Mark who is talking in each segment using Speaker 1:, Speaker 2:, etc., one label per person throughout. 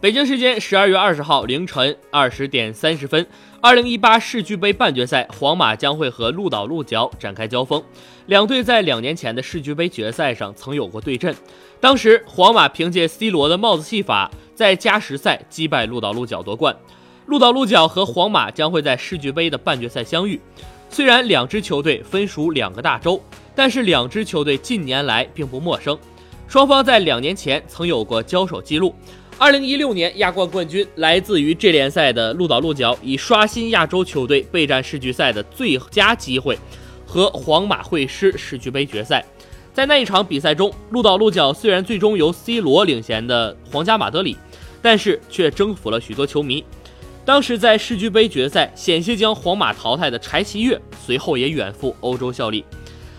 Speaker 1: 北京时间十二月二十号凌晨二十点三十分，二零一八世俱杯半决赛，皇马将会和鹿岛鹿角展开交锋。两队在两年前的世俱杯决赛上曾有过对阵，当时皇马凭借 C 罗的帽子戏法，在加时赛击败鹿岛鹿角夺冠。鹿岛鹿角和皇马将会在世俱杯的半决赛相遇。虽然两支球队分属两个大洲，但是两支球队近年来并不陌生，双方在两年前曾有过交手记录。二零一六年亚冠冠军来自于这联赛的鹿岛鹿角，以刷新亚洲球队备战世俱赛的最佳机会，和皇马会师世俱杯决赛。在那一场比赛中，鹿岛鹿角虽然最终由 C 罗领衔的皇家马德里，但是却征服了许多球迷。当时在世俱杯决赛险些将皇马淘汰的柴崎岳，随后也远赴欧洲效力。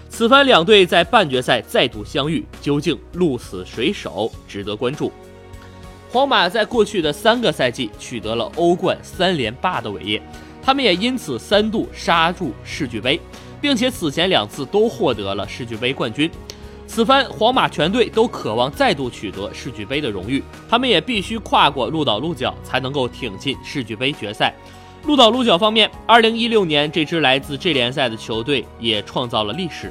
Speaker 1: 此番两队在半决赛再度相遇，究竟鹿死谁手，值得关注。皇马在过去的三个赛季取得了欧冠三连霸的伟业，他们也因此三度杀入世俱杯，并且此前两次都获得了世俱杯冠军。此番皇马全队都渴望再度取得世俱杯的荣誉，他们也必须跨过鹿岛鹿角才能够挺进世俱杯决赛。鹿岛鹿角方面，2016年这支来自这联赛的球队也创造了历史。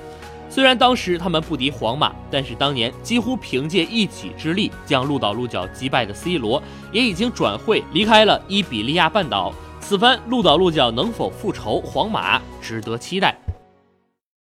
Speaker 1: 虽然当时他们不敌皇马，但是当年几乎凭借一己之力将鹿岛鹿角击败的 C 罗，也已经转会离开了伊比利亚半岛。此番鹿岛鹿角能否复仇皇马，值得期待。